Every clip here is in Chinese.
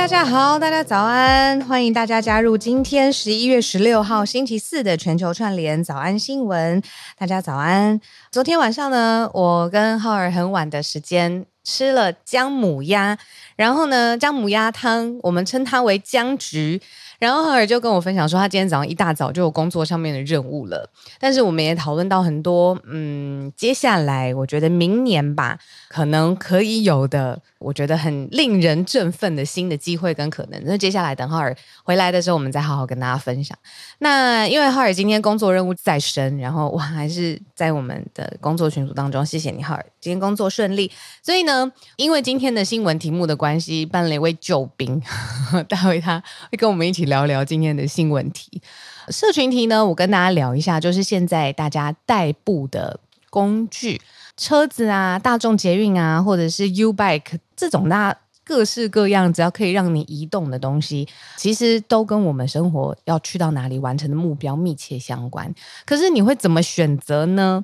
大家好，大家早安，欢迎大家加入今天十一月十六号星期四的全球串联早安新闻。大家早安。昨天晚上呢，我跟浩儿很晚的时间吃了姜母鸭，然后呢，姜母鸭汤我们称它为姜菊。然后浩尔就跟我分享说，他今天早上一大早就有工作上面的任务了。但是我们也讨论到很多，嗯，接下来我觉得明年吧，可能可以有的。我觉得很令人振奋的新的机会跟可能，那接下来等浩尔回来的时候，我们再好好跟大家分享。那因为浩尔今天工作任务在身，然后我还是在我们的工作群组当中，谢谢你，浩尔，今天工作顺利。所以呢，因为今天的新闻题目的关系，办了一位救兵，待会他会跟我们一起聊聊今天的新闻题。社群题呢，我跟大家聊一下，就是现在大家代步的工具。车子啊，大众捷运啊，或者是 U-Bike 这种那各式各样，只要可以让你移动的东西，其实都跟我们生活要去到哪里完成的目标密切相关。可是你会怎么选择呢？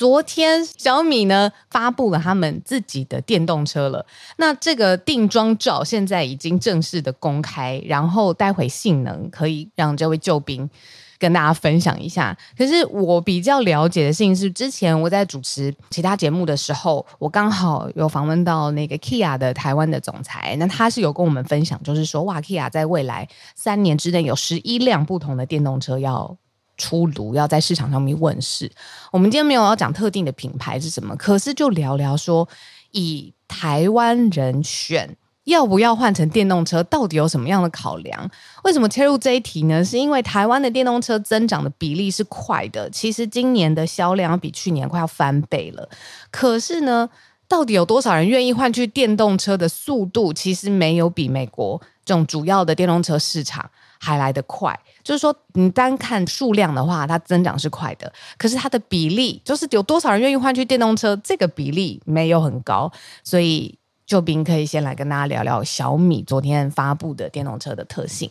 昨天小米呢发布了他们自己的电动车了，那这个定妆照现在已经正式的公开，然后待会性能可以让这位救兵。跟大家分享一下，可是我比较了解的事情是，之前我在主持其他节目的时候，我刚好有访问到那个 Kia 的台湾的总裁，那他是有跟我们分享，就是说，哇，Kia 在未来三年之内有十一辆不同的电动车要出炉，要在市场上面问世。我们今天没有要讲特定的品牌是什么，可是就聊聊说，以台湾人选。要不要换成电动车？到底有什么样的考量？为什么切入这一题呢？是因为台湾的电动车增长的比例是快的，其实今年的销量比去年快要翻倍了。可是呢，到底有多少人愿意换去电动车的速度，其实没有比美国这种主要的电动车市场还来得快。就是说，你单看数量的话，它增长是快的，可是它的比例，就是有多少人愿意换去电动车，这个比例没有很高，所以。救兵可以先来跟大家聊聊小米昨天发布的电动车的特性。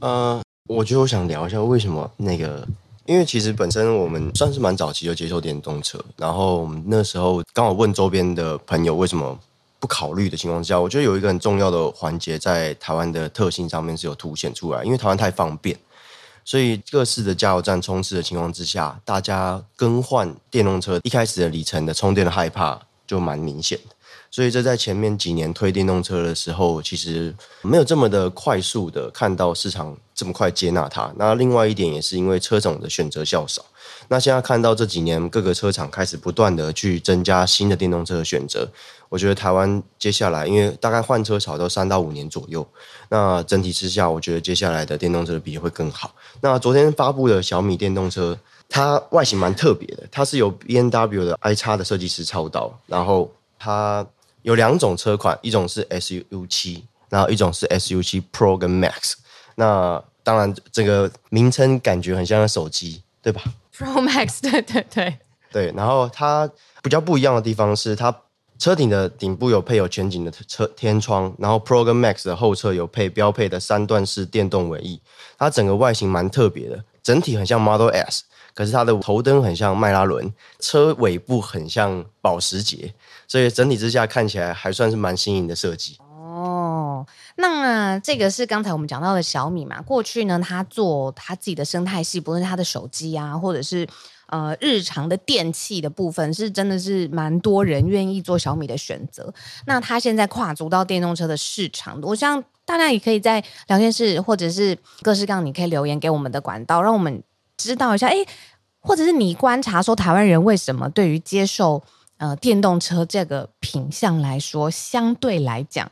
呃，我觉得我想聊一下为什么那个，因为其实本身我们算是蛮早期就接受电动车，然后我们那时候刚好问周边的朋友为什么不考虑的情况之下，我觉得有一个很重要的环节在台湾的特性上面是有凸显出来，因为台湾太方便，所以各式的加油站充斥的情况之下，大家更换电动车一开始的里程的充电的害怕就蛮明显的。所以这在前面几年推电动车的时候，其实没有这么的快速的看到市场这么快接纳它。那另外一点也是因为车种的选择较少。那现在看到这几年各个车厂开始不断的去增加新的电动车的选择，我觉得台湾接下来因为大概换车潮都三到五年左右，那整体之下，我觉得接下来的电动车的比例会更好。那昨天发布的小米电动车，它外形蛮特别的，它是由 B N W 的 i 叉的设计师操刀，然后它。有两种车款，一种是 SU 七，然后一种是 SU 七 Pro 跟 Max。那当然，这个名称感觉很像手机，对吧？Pro Max，对对对对。然后它比较不一样的地方是，它车顶的顶部有配有全景的车天窗，然后 Pro 跟 Max 的后侧有配标配的三段式电动尾翼。它整个外形蛮特别的，整体很像 Model S。可是它的头灯很像迈拉伦，车尾部很像保时捷，所以整体之下看起来还算是蛮新颖的设计。哦，那这个是刚才我们讲到的小米嘛？过去呢，它做它自己的生态系，不论是它的手机啊，或者是呃日常的电器的部分，是真的是蛮多人愿意做小米的选择。那它现在跨足到电动车的市场，我想大家也可以在聊天室或者是各式各样，你可以留言给我们的管道，让我们。知道一下，哎，或者是你观察说，台湾人为什么对于接受呃电动车这个品相来说，相对来讲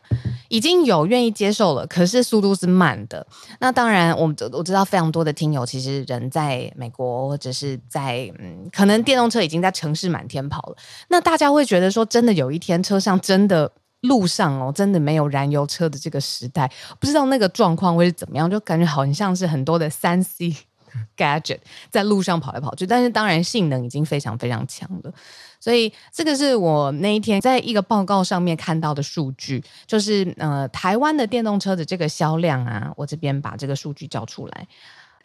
已经有愿意接受了，可是速度是慢的。那当然，我们我知道非常多的听友其实人在美国或者是在嗯，可能电动车已经在城市满天跑了。那大家会觉得说，真的有一天车上真的路上哦，真的没有燃油车的这个时代，不知道那个状况会是怎么样，就感觉好像是很多的三 C。Gadget 在路上跑来跑去，但是当然性能已经非常非常强了，所以这个是我那一天在一个报告上面看到的数据，就是呃台湾的电动车的这个销量啊，我这边把这个数据叫出来，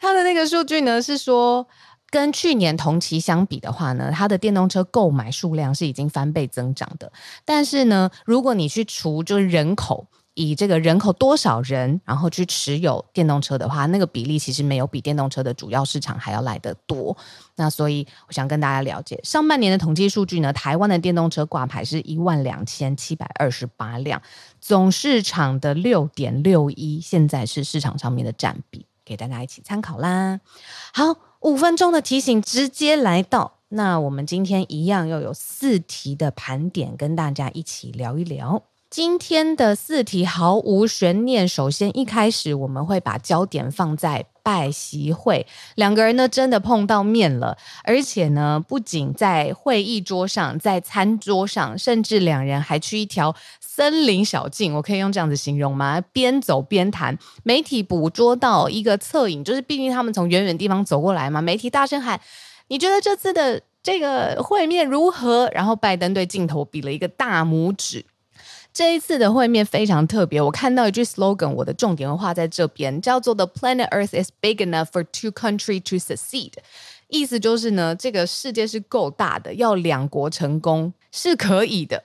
它的那个数据呢是说跟去年同期相比的话呢，它的电动车购买数量是已经翻倍增长的，但是呢，如果你去除就是人口。以这个人口多少人，然后去持有电动车的话，那个比例其实没有比电动车的主要市场还要来得多。那所以我想跟大家了解，上半年的统计数据呢，台湾的电动车挂牌是一万两千七百二十八辆，总市场的六点六一，现在是市场上面的占比，给大家一起参考啦。好，五分钟的提醒直接来到，那我们今天一样又有四题的盘点，跟大家一起聊一聊。今天的四题毫无悬念。首先，一开始我们会把焦点放在拜习会，两个人呢真的碰到面了，而且呢，不仅在会议桌上，在餐桌上，甚至两人还去一条森林小径，我可以用这样子形容吗？边走边谈。媒体捕捉到一个侧影，就是毕竟他们从远远地方走过来嘛，媒体大声喊：“你觉得这次的这个会面如何？”然后拜登对镜头比了一个大拇指。这一次的会面非常特别，我看到一句 slogan，我的重点会画在这边，叫做 “The planet Earth is big enough for two countries to succeed”，意思就是呢，这个世界是够大的，要两国成功是可以的。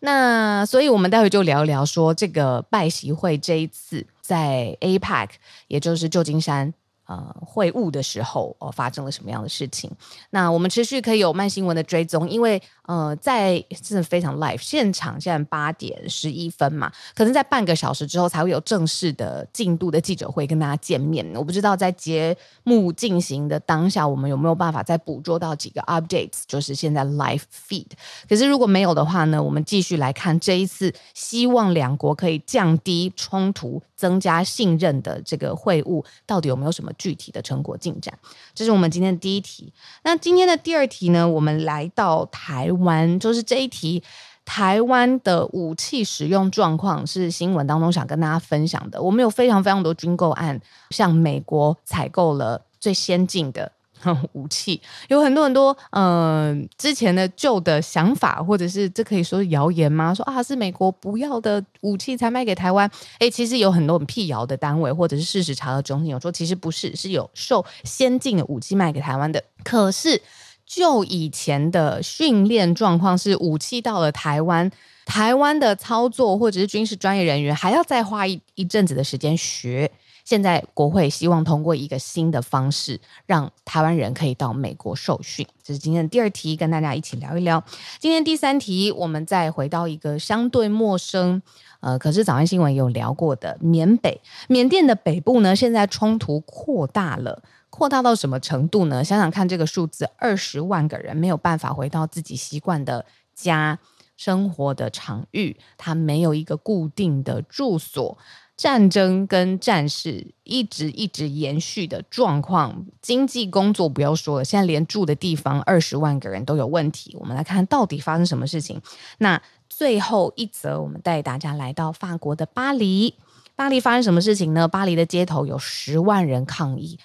那所以，我们待会就聊一聊说这个拜习会这一次在 APEC，也就是旧金山。呃，会晤的时候哦，发生了什么样的事情？那我们持续可以有慢新闻的追踪，因为呃，在真的非常 live 现场，现在八点十一分嘛，可能在半个小时之后才会有正式的进度的记者会跟大家见面。我不知道在节目进行的当下，我们有没有办法再捕捉到几个 updates，就是现在 live feed。可是如果没有的话呢，我们继续来看这一次，希望两国可以降低冲突、增加信任的这个会晤，到底有没有什么？具体的成果进展，这是我们今天的第一题。那今天的第二题呢？我们来到台湾，就是这一题，台湾的武器使用状况是新闻当中想跟大家分享的。我们有非常非常多军购案，向美国采购了最先进的。武器有很多很多，嗯、呃，之前的旧的想法，或者是这可以说是谣言吗？说啊，是美国不要的武器才卖给台湾。诶，其实有很多很辟谣的单位，或者是事实查核中心有说，其实不是，是有售先进的武器卖给台湾的。可是就以前的训练状况是，武器到了台湾，台湾的操作或者是军事专业人员还要再花一一阵子的时间学。现在国会希望通过一个新的方式，让台湾人可以到美国受训。这是今天的第二题，跟大家一起聊一聊。今天第三题，我们再回到一个相对陌生，呃，可是早安新闻有聊过的缅北，缅甸的北部呢，现在冲突扩大了，扩大到什么程度呢？想想看，这个数字，二十万个人没有办法回到自己习惯的家，生活的场域，他没有一个固定的住所。战争跟战事一直一直延续的状况，经济工作不要说了，现在连住的地方二十万个人都有问题。我们来看到底发生什么事情。那最后一则，我们带大家来到法国的巴黎。巴黎发生什么事情呢？巴黎的街头有十万人抗议，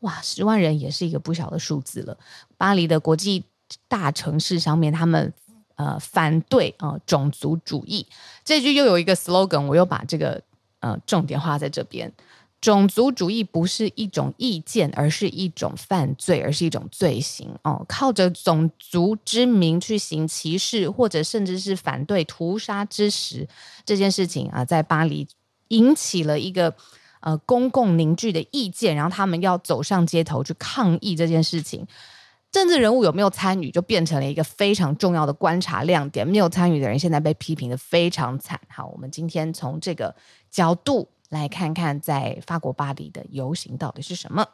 哇，十万人也是一个不小的数字了。巴黎的国际大城市上面，他们呃反对啊、种族主义。这句又有一个 slogan，我又把这个。呃，重点画在这边，种族主义不是一种意见，而是一种犯罪，而是一种罪行哦。靠着种族之名去行歧视，或者甚至是反对屠杀之时，这件事情啊，在巴黎引起了一个呃公共凝聚的意见，然后他们要走上街头去抗议这件事情。政治人物有没有参与，就变成了一个非常重要的观察亮点。没有参与的人，现在被批评得非常惨。好，我们今天从这个角度来看看，在法国巴黎的游行到底是什么。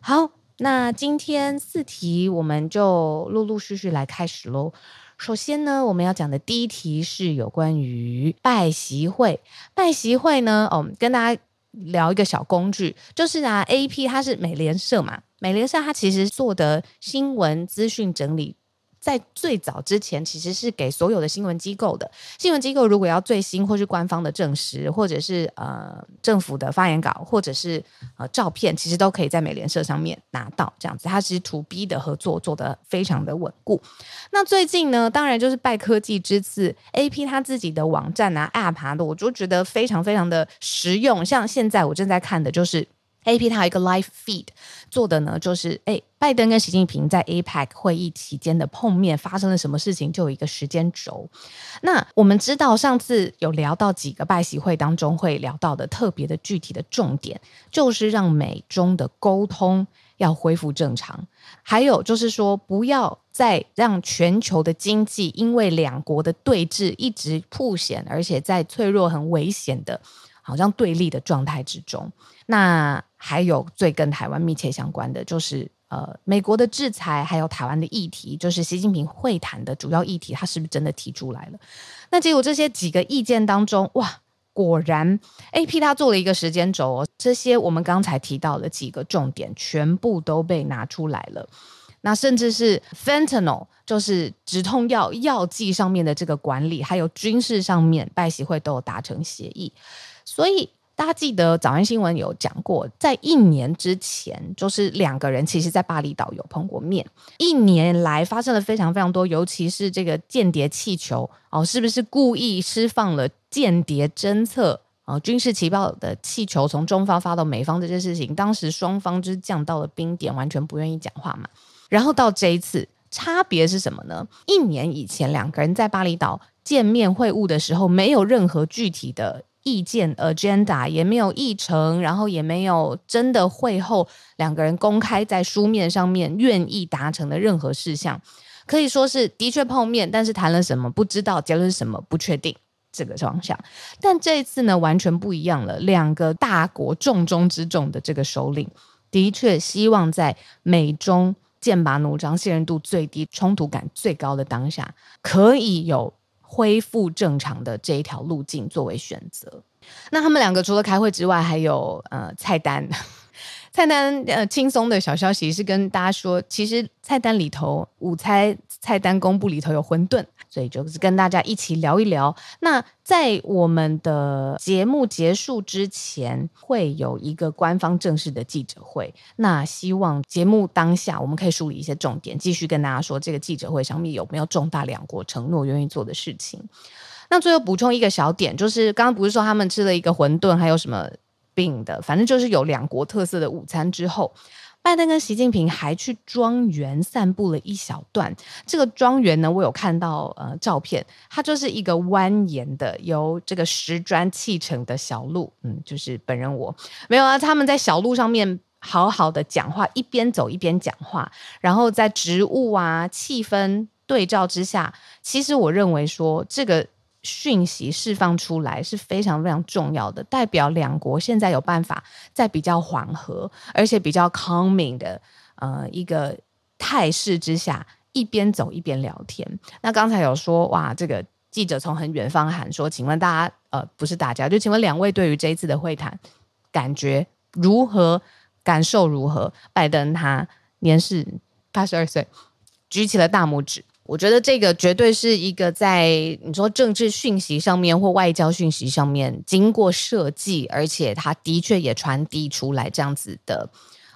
好，那今天四题我们就陆陆续续来开始喽。首先呢，我们要讲的第一题是有关于拜习会。拜习会呢，哦，跟大家聊一个小工具，就是啊，AP 它是美联社嘛。美联社它其实做的新闻资讯整理，在最早之前其实是给所有的新闻机构的。新闻机构如果要最新或是官方的证实，或者是呃政府的发言稿，或者是呃照片，其实都可以在美联社上面拿到。这样子，它其实 to B 的合作做得非常的稳固。那最近呢，当然就是拜科技之赐，AP 它自己的网站啊、App 的，我就觉得非常非常的实用。像现在我正在看的就是。AP 它有一个 live feed 做的呢，就是哎，拜登跟习近平在 APEC 会议期间的碰面发生了什么事情，就有一个时间轴。那我们知道上次有聊到几个拜习会当中会聊到的特别的具体的重点，就是让美中的沟通要恢复正常，还有就是说不要再让全球的经济因为两国的对峙一直曝险，而且在脆弱很危险的，好像对立的状态之中。那还有最跟台湾密切相关的，就是呃，美国的制裁，还有台湾的议题，就是习近平会谈的主要议题，他是不是真的提出来了？那结果这些几个意见当中，哇，果然 AP 他做了一个时间轴哦，这些我们刚才提到的几个重点，全部都被拿出来了。那甚至是 Fentanyl，就是止痛药药剂上面的这个管理，还有军事上面，拜习会都有达成协议，所以。大家记得早安新闻有讲过，在一年之前，就是两个人其实，在巴厘岛有碰过面。一年来发生了非常非常多，尤其是这个间谍气球哦，是不是故意释放了间谍侦测啊、哦、军事情报的气球从中方发到美方这件事情？当时双方就是降到了冰点，完全不愿意讲话嘛。然后到这一次，差别是什么呢？一年以前两个人在巴厘岛见面会晤的时候，没有任何具体的。意见 agenda 也没有议程，然后也没有真的会后两个人公开在书面上面愿意达成的任何事项，可以说是的确碰面，但是谈了什么不知道，结论是什么不确定这个方向。但这一次呢，完全不一样了，两个大国重中之重的这个首领，的确希望在美中剑拔弩张、信任度最低、冲突感最高的当下，可以有。恢复正常的这一条路径作为选择，那他们两个除了开会之外，还有呃菜单。菜单呃轻松的小消息是跟大家说，其实菜单里头午餐菜单公布里头有馄饨，所以就是跟大家一起聊一聊。那在我们的节目结束之前，会有一个官方正式的记者会。那希望节目当下我们可以梳理一些重点，继续跟大家说这个记者会上面有没有重大两国承诺愿意做的事情。那最后补充一个小点，就是刚刚不是说他们吃了一个馄饨，还有什么？病的，反正就是有两国特色的午餐之后，拜登跟习近平还去庄园散步了一小段。这个庄园呢，我有看到呃照片，它就是一个蜿蜒的由这个石砖砌成的小路。嗯，就是本人我没有啊，他们在小路上面好好的讲话，一边走一边讲话，然后在植物啊气氛对照之下，其实我认为说这个。讯息释放出来是非常非常重要的，代表两国现在有办法在比较缓和而且比较 calming 的呃一个态势之下，一边走一边聊天。那刚才有说哇，这个记者从很远方喊说，请问大家呃不是大家，就请问两位对于这一次的会谈感觉如何？感受如何？拜登他年事八十二岁，举起了大拇指。我觉得这个绝对是一个在你说政治讯息上面或外交讯息上面经过设计，而且它的确也传递出来这样子的，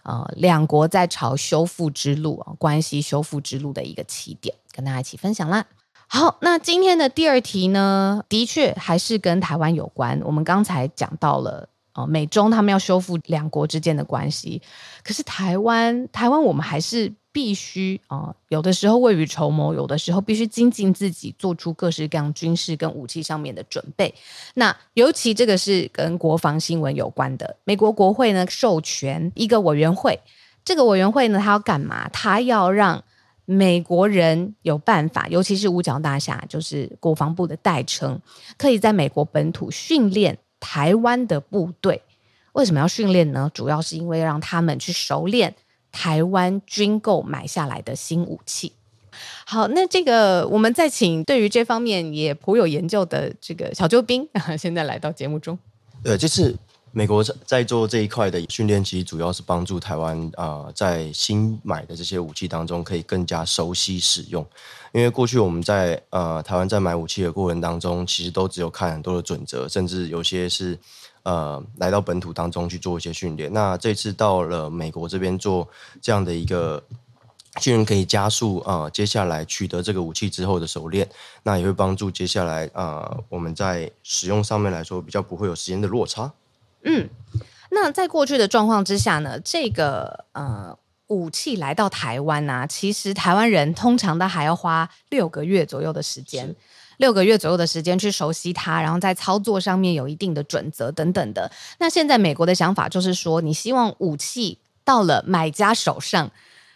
呃，两国在朝修复之路啊，关系修复之路的一个起点，跟大家一起分享啦。好，那今天的第二题呢，的确还是跟台湾有关。我们刚才讲到了，呃，美中他们要修复两国之间的关系，可是台湾，台湾我们还是。必须啊、有的时候未雨绸缪，有的时候必须精进自己，做出各式各样军事跟武器上面的准备。那尤其这个是跟国防新闻有关的。美国国会呢授权一个委员会，这个委员会呢，他要干嘛？他要让美国人有办法，尤其是五角大厦，就是国防部的代称，可以在美国本土训练台湾的部队。为什么要训练呢？主要是因为让他们去熟练。台湾军购买下来的新武器。好，那这个我们再请对于这方面也颇有研究的这个小救兵，现在来到节目中。呃，就是美国在做这一块的训练，其实主要是帮助台湾啊、呃，在新买的这些武器当中可以更加熟悉使用。因为过去我们在呃台湾在买武器的过程当中，其实都只有看很多的准则，甚至有些是。呃，来到本土当中去做一些训练。那这次到了美国这边做这样的一个训练，可以加速啊、接下来取得这个武器之后的熟练。那也会帮助接下来啊、我们在使用上面来说比较不会有时间的落差。嗯，那那在过去的状况之下呢，这个呃武器来到台湾啊，其实台湾人通常都还要花六个月左右的时间。六个月左右的时间去熟悉它，然后在操作上面有一定的准则等等的。那现在美国的想法就是说，你希望武器到了买家手上，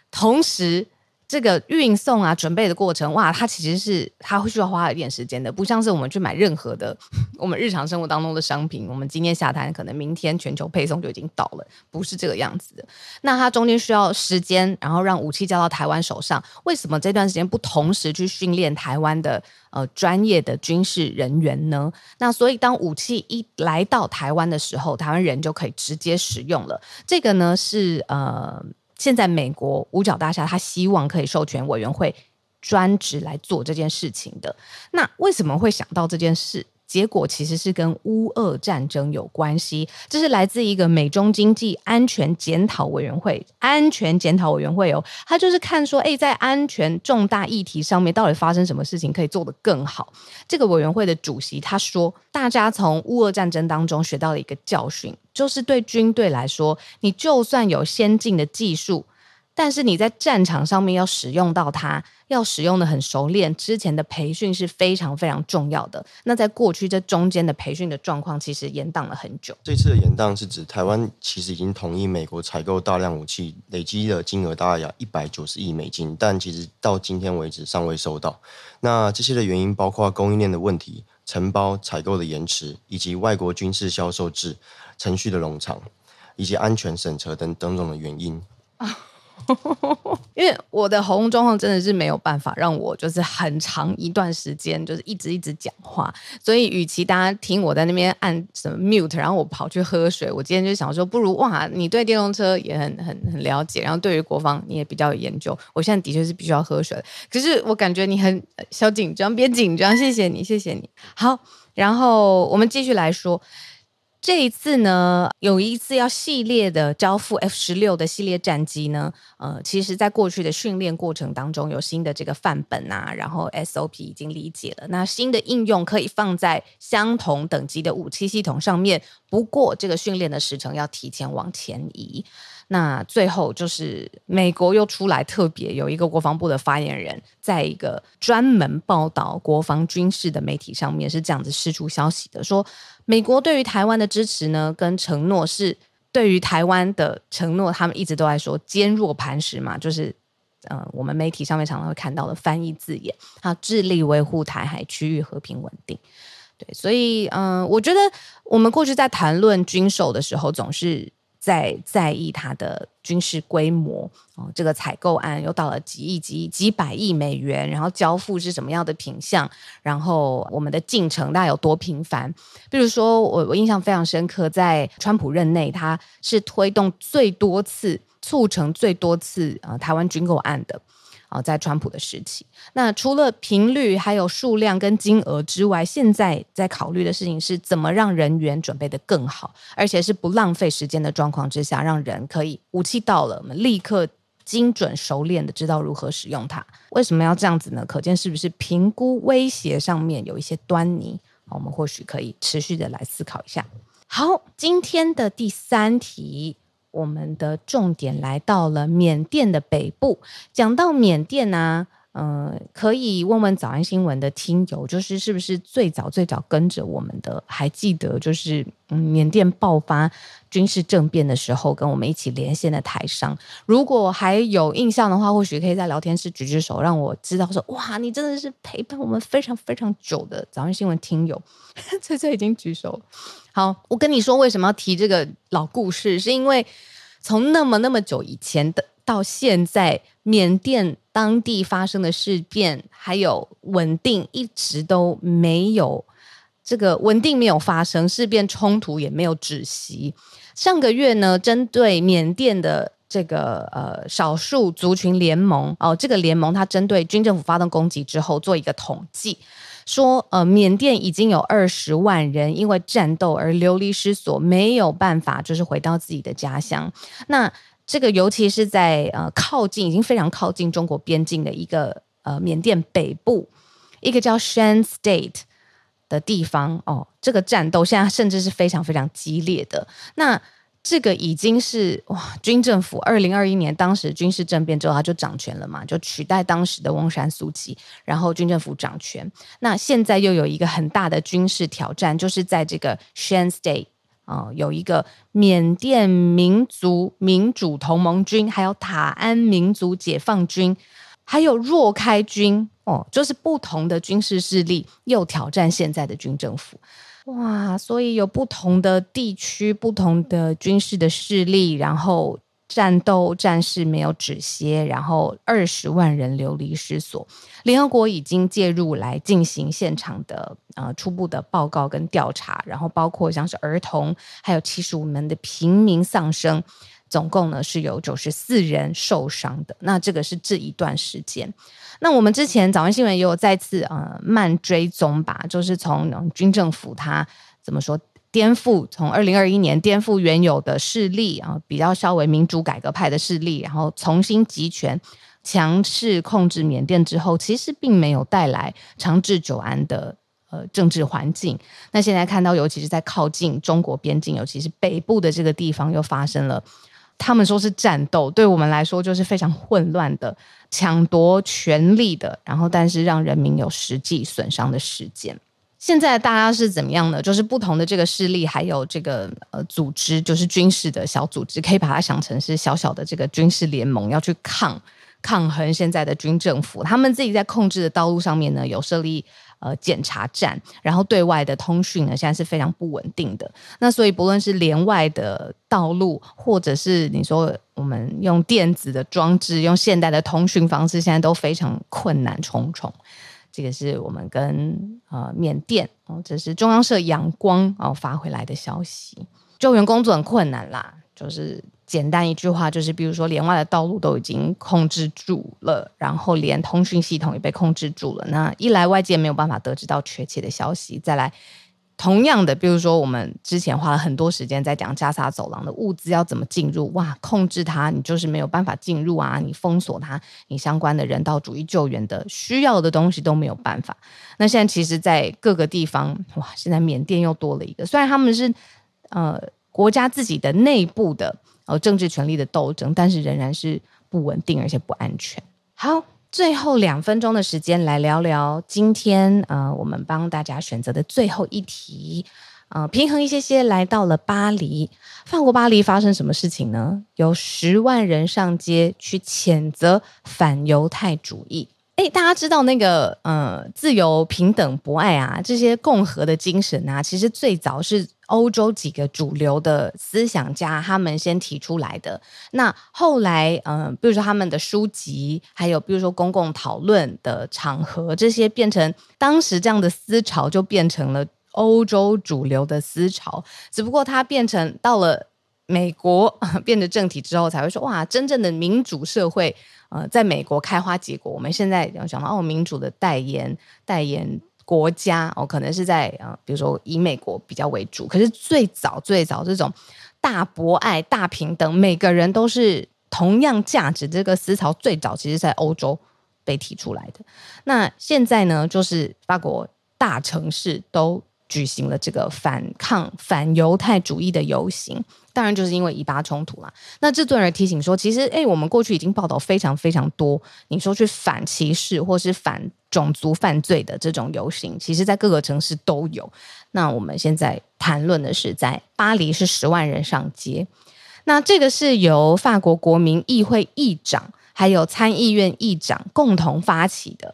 同时。这个运送啊，准备的过程，哇，它其实是它会需要花一点时间的，不像是我们去买任何的 我们日常生活当中的商品，我们今天下单，可能明天全球配送就已经到了，不是这个样子的。那它中间需要时间，然后让武器交到台湾手上。为什么这段时间不同时去训练台湾的呃专业的军事人员呢？那所以当武器一来到台湾的时候，台湾人就可以直接使用了。这个呢是呃。现在美国五角大厦，他希望可以授权委员会专职来做这件事情的。那为什么会想到这件事？结果其实是跟乌俄战争有关系，这是来自一个美中经济安全检讨委员会，安全检讨委员会哦，他就是看说，诶，在安全重大议题上面，到底发生什么事情可以做得更好？这个委员会的主席他说，大家从乌俄战争当中学到了一个教训，就是对军队来说，你就算有先进的技术。但是你在战场上面要使用到它，要使用的很熟练，之前的培训是非常非常重要的。那在过去这中间的培训的状况，其实延宕了很久。这次的延宕是指台湾其实已经同意美国采购大量武器，累积的金额大概有一百九十亿美金，但其实到今天为止尚未收到。那这些的原因包括供应链的问题、承包采购的延迟，以及外国军事销售制程序的冗长，以及安全审查等等种的原因。因为我的喉咙状况真的是没有办法让我就是很长一段时间就是一直一直讲话，所以与其大家听我在那边按什么 mute，然后我跑去喝水，我今天就想说，不如哇，你对电动车也很很很了解，然后对于国防你也比较有研究，我现在的确是必须要喝水，可是我感觉你很小紧张，别紧张，谢谢你，谢谢你。好，然后我们继续来说。这一次呢，有一次要系列的交付 F 十六的系列战机呢，呃，其实在过去的训练过程当中有新的这个范本啊，然后 SOP 已经理解了，那新的应用可以放在相同等级的武器系统上面，不过这个训练的时程要提前往前移。那最后就是美国又出来特别有一个国防部的发言人，在一个专门报道国防军事的媒体上面是这样子释出消息的，说美国对于台湾的支持呢，跟承诺是对于台湾的承诺，他们一直都在说坚若磐石嘛，就是呃，我们媒体上面常常会看到的翻译字眼，他致力维护台海区域和平稳定。对，所以嗯、我觉得我们过去在谈论军售的时候，总是。在在意它的军事规模哦，这个采购案又到了几亿、几亿几百亿美元，然后交付是什么样的品相，然后我们的进程大概有多频繁？比如说，我我印象非常深刻，在川普任内，他是推动最多次、促成最多次呃台湾军购案的。啊，在川普的时期，那除了频率、还有数量跟金额之外，现在在考虑的事情是怎么让人员准备得更好，而且是不浪费时间的状况之下，让人可以武器到了，我们立刻精准熟练的知道如何使用它。为什么要这样子呢？可见是不是评估威胁上面有一些端倪？我们或许可以持续的来思考一下。好，今天的第三题。我们的重点来到了缅甸的北部。讲到缅甸呢、呃，可以问问早安新闻的听友，就是是不是最早最早跟着我们的，还记得就是嗯，缅甸爆发军事政变的时候，跟我们一起连线的台商，如果还有印象的话，或许可以在聊天室举举手，让我知道说，哇，你真的是陪伴我们非常非常久的早安新闻听友。翠翠已经举手。好，我跟你说，为什么要提这个老故事？是因为从那么那么久以前的到现在，缅甸当地发生的事变还有稳定，一直都没有这个稳定没有发生，事变冲突也没有止息。上个月呢，针对缅甸的这个呃少数族群联盟哦，这个联盟它针对军政府发动攻击之后做一个统计。说，呃，缅甸已经有二十万人因为战斗而流离失所，没有办法就是回到自己的家乡。那这个尤其是在呃靠近，已经非常靠近中国边境的一个呃缅甸北部一个叫 Shan State 的地方哦，这个战斗现在甚至是非常非常激烈的。那这个已经是哇，军政府二零二一年当时军事政变之后，他就掌权了嘛，就取代当时的翁山苏姬，然后军政府掌权。那现在又有一个很大的军事挑战，就是在这个 Shan State 啊、有一个缅甸民族民主同盟军，还有塔安民族解放军，还有若开军哦，就是不同的军事势力又挑战现在的军政府。哇，所以有不同的地区、不同的军事的势力，然后战斗战事没有止歇，然后二十万人流离失所。联合国已经介入来进行现场的呃初步的报告跟调查，然后包括像是儿童，还有七十五名的平民丧生。总共呢是有九十四人受伤的，那这个是这一段时间。那我们之前早安新闻也有再次呃慢追踪吧，就是从军政府他怎么说颠覆，从二零二一年颠覆原有的势力啊，比较稍微民主改革派的势力，然后重新集权，强势控制缅甸之后，其实并没有带来长治久安的呃政治环境。那现在看到，尤其是在靠近中国边境，尤其是北部的这个地方，又发生了。他们说是战斗，对我们来说就是非常混乱的抢夺权力的，然后但是让人民有实际损伤的事件。现在大家是怎么样呢？就是不同的这个势力，还有这个呃组织，就是军事的小组织，可以把它想成是小小的这个军事联盟，要去抗抗衡现在的军政府。他们自己在控制的道路上面呢，有设立。呃，检查站，然后对外的通讯呢，现在是非常不稳定的。那所以，不论是连外的道路，或者是你说我们用电子的装置，用现代的通讯方式，现在都非常困难重重。这个是我们跟呃缅甸哦，这是中央社阳光哦发回来的消息，救援工作很困难啦，就是。简单一句话就是，比如说连外的道路都已经控制住了，然后连通讯系统也被控制住了。那一来外界没有办法得知到确切的消息，再来同样的，比如说我们之前花了很多时间在讲加沙走廊的物资要怎么进入，哇，控制它你就是没有办法进入啊，你封锁它，你相关的人道主义救援的需要的东西都没有办法。那现在其实，在各个地方，哇，现在缅甸又多了一个，虽然他们是呃国家自己的内部的。呃，政治权力的斗争，但是仍然是不稳定而且不安全。好，最后两分钟的时间来聊聊今天呃，我们帮大家选择的最后一题。呃，平衡一些些，来到了巴黎，法国巴黎发生什么事情呢？有十万人上街去谴责反犹太主义。诶，大家知道那个呃，自由、平等、博爱啊，这些共和的精神啊，其实最早是。欧洲几个主流的思想家，他们先提出来的。那后来，嗯、呃，比如说他们的书籍，还有比如说公共讨论的场合，这些变成当时这样的思潮，就变成了欧洲主流的思潮。只不过它变成到了美国 变得政体之后，才会说哇，真正的民主社会，呃，在美国开花结果。我们现在要讲到哦，民主的代言，代言。国家哦，可能是在啊，比如说以美国比较为主。可是最早最早这种大博爱、大平等，每个人都是同样价值，这个思潮最早其实在欧洲被提出来的。那现在呢，就是法国大城市都举行了这个反抗反犹太主义的游行。当然，就是因为以巴冲突啦。那制作人提醒说，其实诶，我们过去已经报道非常非常多，你说去反歧视或是反种族犯罪的这种游行，其实在各个城市都有。那我们现在谈论的是，在巴黎是十万人上街。那这个是由法国国民议会议长还有参议院议长共同发起的。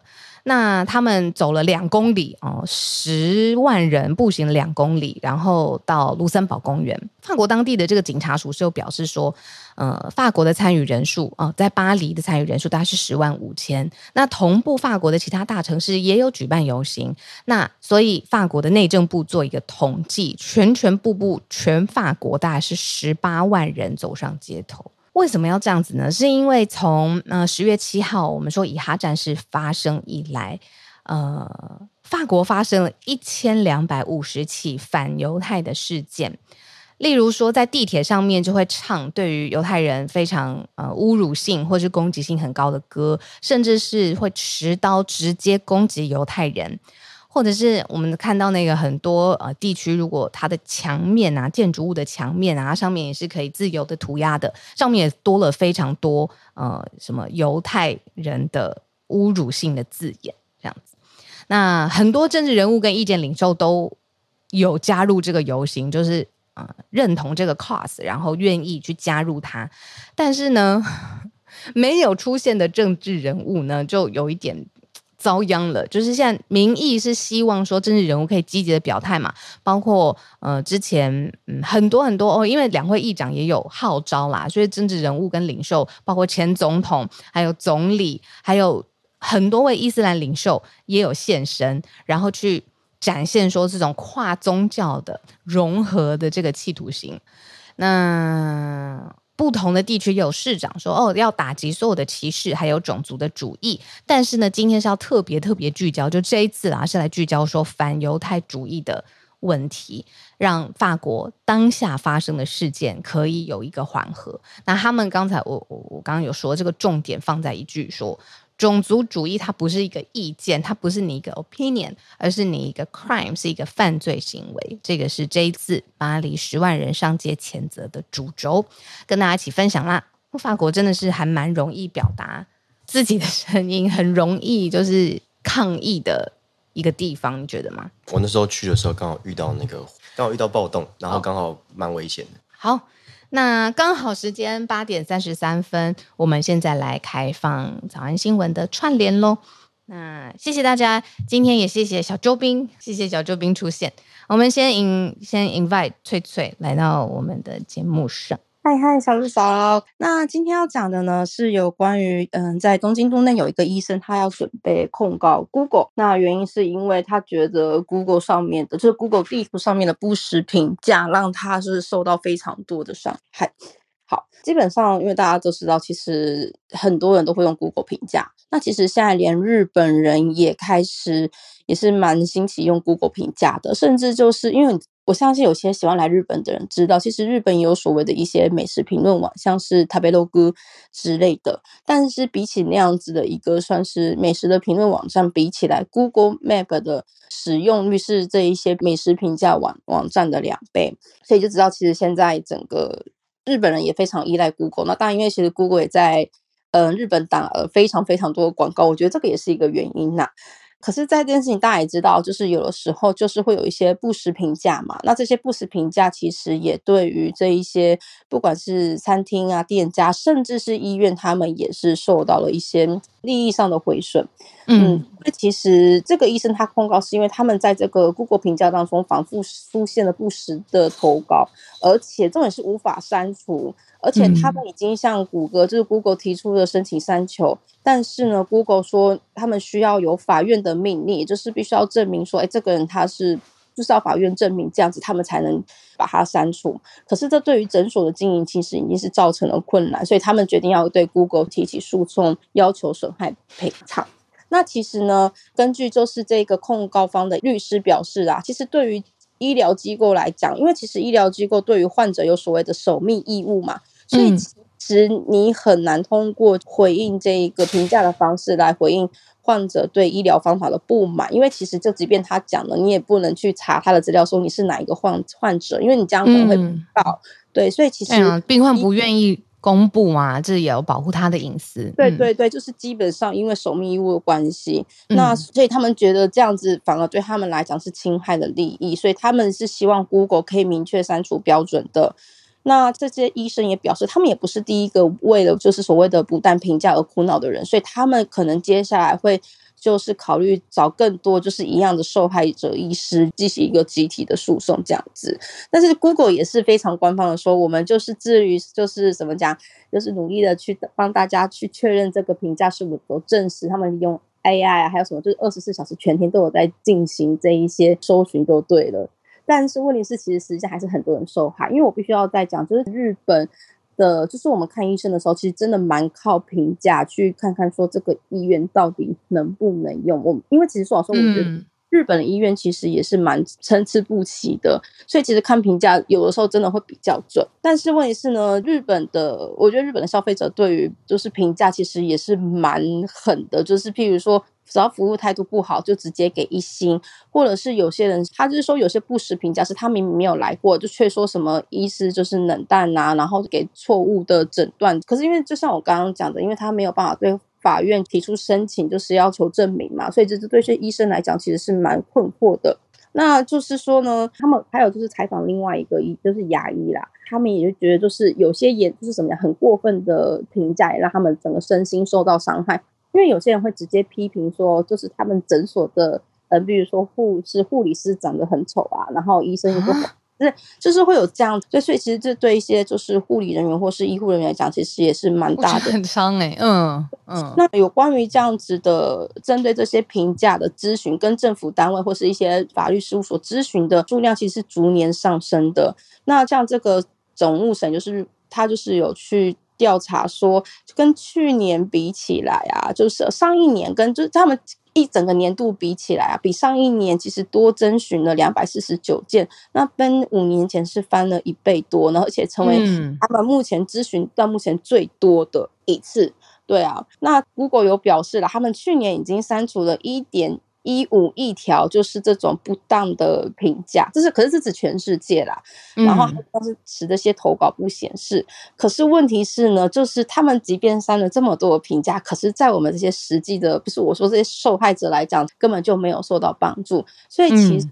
那他们走了两公里哦，十万人步行两公里，然后到卢森堡公园。法国当地的这个警察署是有表示说，呃，法国的参与人数啊、在巴黎的参与人数大概是十万五千。那同步法国的其他大城市也有举办游行。那所以法国的内政部做一个统计，全全部部全法国大概是十八万人走上街头。为什么要这样子呢？是因为从呃十月七号我们说以哈战事发生以来，呃，法国发生了一千两百五十起反犹太的事件。例如说，在地铁上面就会唱对于犹太人非常呃侮辱性或是攻击性很高的歌，甚至是会持刀直接攻击犹太人，或者是我们看到那个很多呃地区，如果它的墙面啊，建筑物的墙面啊，上面也是可以自由的涂鸦的，上面也多了非常多呃什么犹太人的侮辱性的字眼，这样子。那很多政治人物跟意见领袖都有加入这个游行，就是啊、认同这个 cause，然后愿意去加入它。但是呢，没有出现的政治人物呢，就有一点。遭殃了，就是现在民意是希望说政治人物可以积极的表态嘛，包括呃之前嗯很多很多哦，因为两会议长也有号召啦，所以政治人物跟领袖，包括前总统、还有总理，还有很多位伊斯兰领袖也有现身，然后去展现说这种跨宗教的融合的这个企图心，那。不同的地区有市长说：“哦，要打击所有的歧视，还有种族的主义。”但是呢，今天是要特别特别聚焦，就这一次啊，是来聚焦说反犹太主义的问题，让法国当下发生的事件可以有一个缓和。那他们刚才我我我刚刚有说，这个重点放在一句说。种族主义它不是一个意见，它不是你一个 opinion，而是你一个 crime，是一个犯罪行为。这个是这一次巴黎十万人上街谴责的主轴，跟大家一起分享啦。法国真的是还蛮容易表达自己的声音，很容易就是抗议的一个地方，你觉得吗？我那时候去的时候刚好遇到那个，刚好遇到暴动，然后刚好蛮危险的。好。那刚好时间八点三十三分，我们现在来开放早安新闻的串联喽。那谢谢大家，今天也谢谢小周斌，谢谢小周斌出现。我们先引先 invite 翠翠来到我们的节目上。嗨嗨，小鹿嫂。那今天要讲的呢，是有关于嗯，在东京都内有一个医生，他要准备控告 Google。那原因是因为他觉得 Google 上面的，就是 Google 地图上面的不实评价，让他是受到非常多的伤害。好，基本上因为大家都知道，其实很多人都会用 Google 评价。那其实现在连日本人也开始也是蛮兴起用 Google 评价的，甚至就是因为。我相信有些喜欢来日本的人知道，其实日本也有所谓的一些美食评论网，像是食べログ之类的。但是比起那样子的一个算是美食的评论网站，比起来，Google Map 的使用率是这一些美食评价网网站的两倍，所以就知道其实现在整个日本人也非常依赖 Google。那当然，因为其实 Google 也在嗯、 呃、日本打了非常非常多的广告，我觉得这个也是一个原因呐、可是，在这件事情，大家也知道，就是有的时候就是会有一些不实评价嘛。那这些不实评价，其实也对于这一些不管是餐厅啊、店家，甚至是医院，他们也是受到了一些利益上的毁损。嗯，那其实这个医生他控告，是因为他们在这个 Google 评价当中反复出现了不实的投稿，而且重点是无法删除。而且他们已经向谷歌，就是 Google 提出了申请删除，但是呢，Google 说他们需要有法院的命令，就是必须要证明说，哎，这个人他是就是要法院证明这样子，他们才能把它删除。可是这对于诊所的经营其实已经是造成了困难，所以他们决定要对 Google 提起诉讼，要求损害赔偿。那其实呢，根据就是这个控告方的律师表示啊，其实对于医疗机构来讲，因为其实医疗机构对于患者有所谓的守密义务嘛。所以其实你很难通过回应这一个评价的方式来回应患者对医疗方法的不满，因为其实就即便他讲了，你也不能去查他的资料说你是哪一个患患者，因为你这样可能会报。对，所以其实、嗯、病患不愿意公布嘛，这也有保护他的隐私。对对对，就是基本上因为守密义务的关系，那所以他们觉得这样子反而对他们来讲是侵害了利益，所以他们是希望 Google 可以明确删除标准的。那这些医生也表示，他们也不是第一个为了就是所谓的不当评价而苦恼的人，所以他们可能接下来会就是考虑找更多就是一样的受害者医师进行一个集体的诉讼这样子。但是 Google 也是非常官方的说，我们就是至于就是怎么讲，就是努力的去帮大家去确认这个评价是否都证实，他们用 AI 啊，还有什么就是二十四小时全天都有在进行这一些搜寻，就对了。但是问题是，其实实际上还是很多人受害，因为我必须要再讲，就是日本的，就是我们看医生的时候，其实真的蛮靠评价去看看说这个医院到底能不能用。我因为其实说老实话，我觉得日本的医院其实也是蛮参差不齐的，所以其实看评价有的时候真的会比较准。但是问题是呢，日本的，我觉得日本的消费者对于就是评价其实也是蛮狠的，就是譬如说。只要服务态度不好，就直接给一星，或者是有些人他就是说有些不实评价，是他明明没有来过，就却说什么医师就是冷淡呐、啊，然后给错误的诊断。可是因为就像我刚刚讲的，因为他没有办法对法院提出申请，就是要求证明嘛，所以这是对这些医生来讲其实是蛮困惑的。那就是说呢，他们还有就是采访另外一个医，就是牙医啦，他们也就觉得就是有些也，就是什么样很过分的评价，也让他们整个身心受到伤害。因为有些人会直接批评说，就是他们诊所的，呃，比如说护士、护理师长得很丑啊，然后医生又不好。是，就是会有这样，所以所以其实这对一些就是护理人员或是医护人员来讲，其实也是蛮大的，很伤哎、欸，嗯嗯。那有关于这样子的针对这些评价的咨询，跟政府单位或是一些法律事务所咨询的数量，其实是逐年上升的。那像这个总务省，就是他就是有去调查说，跟去年比起来啊，就是上一年跟就是他们。一整个年度比起来啊，比上一年其实多征询了两百四十九件，那跟五年前是翻了一倍多，然后而且成为他们目前咨询到目前最多的一次。对啊，那 Google 有表示了，他们去年已经删除了一点一五一条就是这种不当的评价，这是可是是指全世界啦。然后但是持这些投稿不显示，可是问题是呢，就是他们即便删了这么多的评价，可是在我们这些实际的，不是我说这些受害者来讲，根本就没有受到帮助。所以其实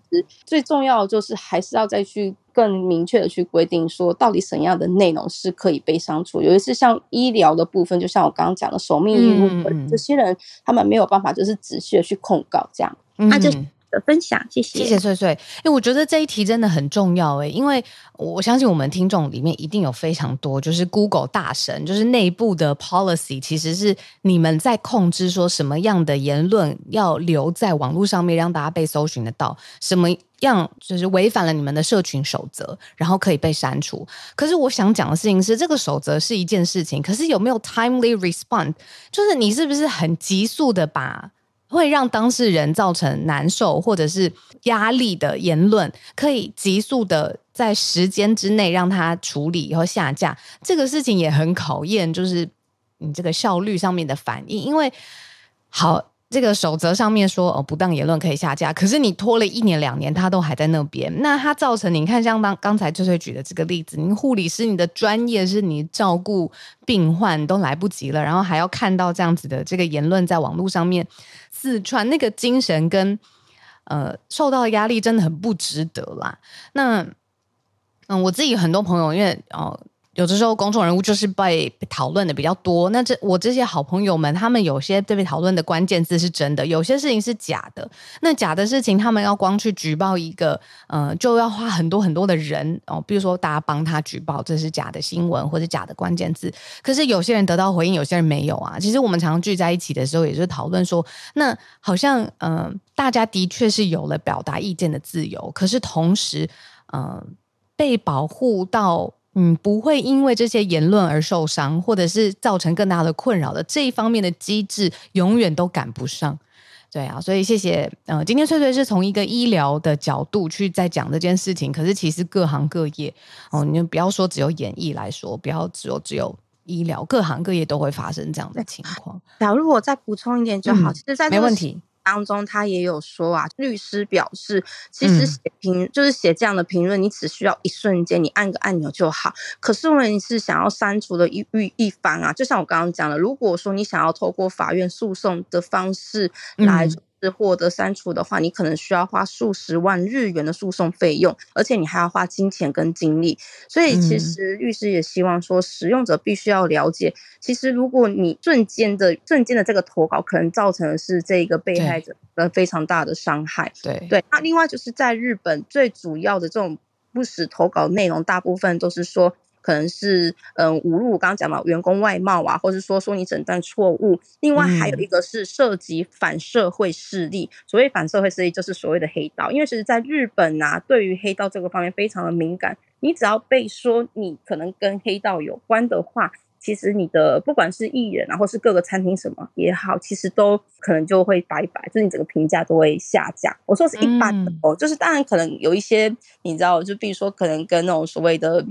最重要的就是还是要再去更明确的去规定说，到底什么样的内容是可以被删除。尤其是像医疗的部分，就像我刚刚讲的守命义务，这些人他们没有办法就是仔细的去控告这样。那就。的分享，谢谢，谢谢穗穗。哎，我觉得这一题真的很重要哎，因为我相信我们听众里面一定有非常多，就是 Google 大神，就是内部的 policy，其实是你们在控制说什么样的言论要留在网络上面，让大家被搜寻得到，什么样就是违反了你们的社群守则，然后可以被删除。可是我想讲的事情是，这个守则是一件事情，可是有没有 timely response，就是你是不是很急速的把。会让当事人造成难受或者是压力的言论，可以急速的在时间之内让他处理以后下架，这个事情也很考验，就是你这个效率上面的反应，因为好。这个守则上面说哦，不当言论可以下架，可是你拖了一年两年，它都还在那边，那它造成你看，像刚刚才翠翠举的这个例子，你护理师你的专业是你照顾病患都来不及了，然后还要看到这样子的这个言论在网络上面四川，那个精神跟呃受到的压力真的很不值得啦。那嗯，我自己很多朋友因为哦。有的时候，公众人物就是被讨论的比较多。那这我这些好朋友们，他们有些被讨论的关键字是真的，有些事情是假的。那假的事情，他们要光去举报一个，呃，就要花很多很多的人哦。比如说，大家帮他举报，这是假的新闻或者假的关键字。可是有些人得到回应，有些人没有啊。其实我们常常聚在一起的时候，也是讨论说，那好像嗯、大家的确是有了表达意见的自由，可是同时，嗯、被保护到。嗯，不会因为这些言论而受伤，或者是造成更大的困扰的这一方面的机制，永远都赶不上。对啊，所以谢谢。呃，今天翠翠是从一个医疗的角度去在讲这件事情，可是其实各行各业哦，你就不要说只有演艺来说，不要只有只有医疗，各行各业都会发生这样的情况。假如我再补充一点就好，嗯、其实在、这个、没问题。当中，他也有说啊，律师表示，其实写评、嗯、就是写这样的评论，你只需要一瞬间，你按个按钮就好。可是，如果你是想要删除的一一一方啊，就像我刚刚讲的，如果说你想要透过法院诉讼的方式来、获得删除的话，你可能需要花数十万日元的诉讼费用，而且你还要花金钱跟精力。所以，其实律师也希望说，使用者必须要了解，其实如果你瞬间的瞬间的这个投稿，可能造成的是这个被害者的非常大的伤害。对对。那另外就是在日本，最主要的这种不实投稿内容，大部分都是说。可能是嗯侮辱，我刚刚讲到员工外貌啊，或是说说你诊断错误。另外还有一个是涉及反社会势力，嗯、所谓反社会势力就是所谓的黑道。因为其实在日本啊，对于黑道这个方面非常的敏感，你只要被说你可能跟黑道有关的话，其实你的不管是艺人啊，或是各个餐厅什么也好，其实都可能就会拜拜，就是你整个评价都会下降。我说是一般的哦，嗯、就是当然可能有一些你知道，就比如说可能跟那种所谓的。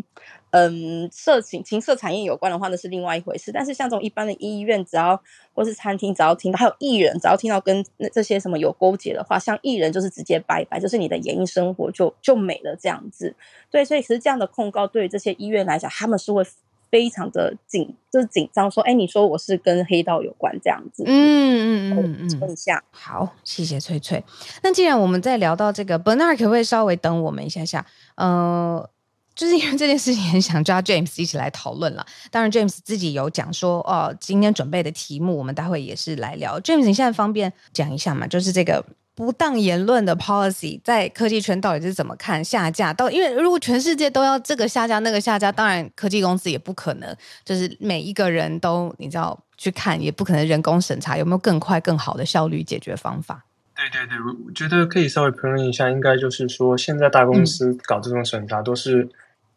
嗯色情情色产业有关的话，那是另外一回事。但是像这种一般的医院，只要或是餐厅，只要听到还有艺人，只要听到跟那这些什么有勾结的话，像艺人就是直接拜拜，就是你的演艺生活就就没了这样子。对，所以其实这样的控告对于这些医院来讲，他们是会。非常的紧，就是紧张，说，哎，你说我是跟黑道有关这样子，嗯嗯嗯嗯，问一下，好，谢谢翠翠。那既然我们在聊到这个，Bernard 可不可以稍微等我们一下下？呃，就是因为这件事情，很想抓 James 一起来讨论了。当然，James 自己有讲说，哦，今天准备的题目，我们待会也是来聊。James，你现在方便讲一下嘛？就是这个。不当言论的 policy 在科技圈到底是怎么看下架？到因为如果全世界都要这个下架那个下架，当然科技公司也不可能就是每一个人都你知道去看，也不可能人工审查，有没有更快更好的效率解决方法？对对对，我觉得可以稍微评论一下，应该就是说现在大公司搞这种审查都是、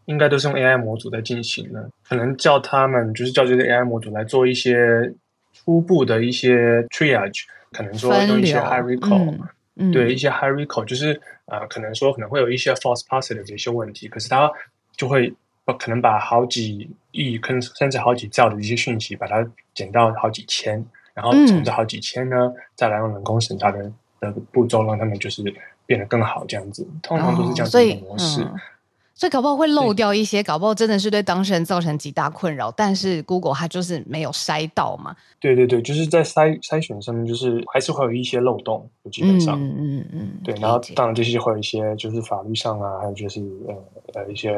应该都是用 AI 模组在进行的，可能叫他们就是叫这个 AI 模组来做一些初步的一些 triage。可能说有一些 high recall，嗯嗯、对一些 high recall，就是呃，可能说可能会有一些 false positive 的一些问题，可是它就会可能把好几亿，可能甚至好几兆的一些讯息，把它减到好几千，然后从这好几千呢，嗯、再来用人工审查的的步骤，让他们就是变得更好，这样子，通常都是这样子的模式。哦所以搞不好会漏掉一些，搞不好真的是对当事人造成极大困扰。但是 Google 它就是没有筛到嘛。对对对，就是在筛筛选上面，就是还是会有一些漏洞，基本上。嗯嗯嗯。对，然后当然这些会有一些，就是法律上啊，还有就是呃呃一些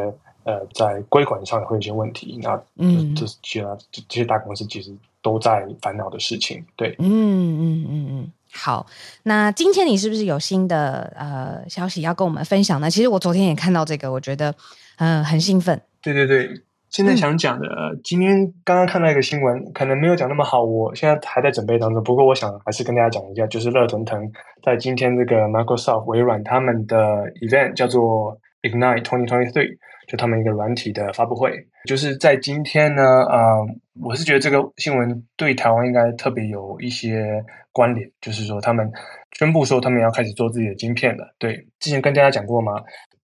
呃在规管上也会有一些问题。那嗯，这其他这些大公司其实都在烦恼的事情。对，嗯嗯嗯嗯。好，那今天你是不是有新的呃消息要跟我们分享呢？其实我昨天也看到这个，我觉得嗯、呃、很兴奋。对对对，现在想讲的，嗯、今天刚刚看到一个新闻，可能没有讲那么好，我现在还在准备当中。不过我想还是跟大家讲一下，就是热腾腾在今天这个 Microsoft 微软他们的 event 叫做 Ignite 2023。就他们一个软体的发布会，就是在今天呢，呃，我是觉得这个新闻对台湾应该特别有一些关联，就是说他们宣布说他们要开始做自己的晶片了。对，之前跟大家讲过吗？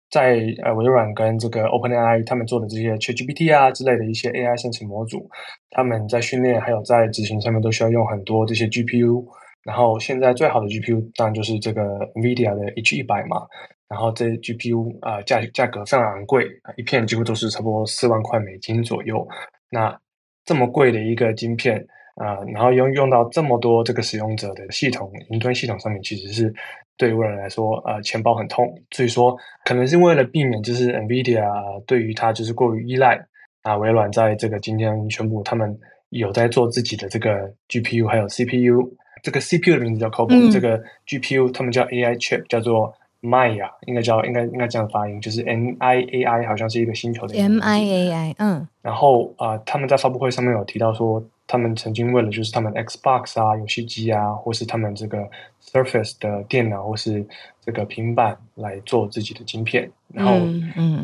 在呃微软跟这个 OpenAI 他们做的这些 ChatGPT 啊之类的一些 AI 生成模组，他们在训练还有在执行上面都需要用很多这些 GPU，然后现在最好的 GPU 当然就是这个 NVIDIA 的 H100 嘛。然后这 GPU 啊、呃，价价格非常昂贵，一片几乎都是差不多四万块美金左右。那这么贵的一个晶片啊、呃，然后用用到这么多这个使用者的系统云端系统上面，其实是对微软来说，呃，钱包很痛。所以说，可能是为了避免就是 NVIDIA 对于它就是过于依赖啊、呃，微软在这个今天宣布他们有在做自己的这个 GPU 还有 CPU。这个 CPU 的名字叫 Cobalt，、嗯、这个 GPU 他们叫 AI chip，叫做。Maya 应该叫应该应该这样发音，就是 M I A I，好像是一个星球的 M I A I，嗯。然后啊、呃，他们在发布会上面有提到说，他们曾经为了就是他们 Xbox 啊、游戏机啊，或是他们这个 Surface 的电脑或是这个平板来做自己的晶片。然后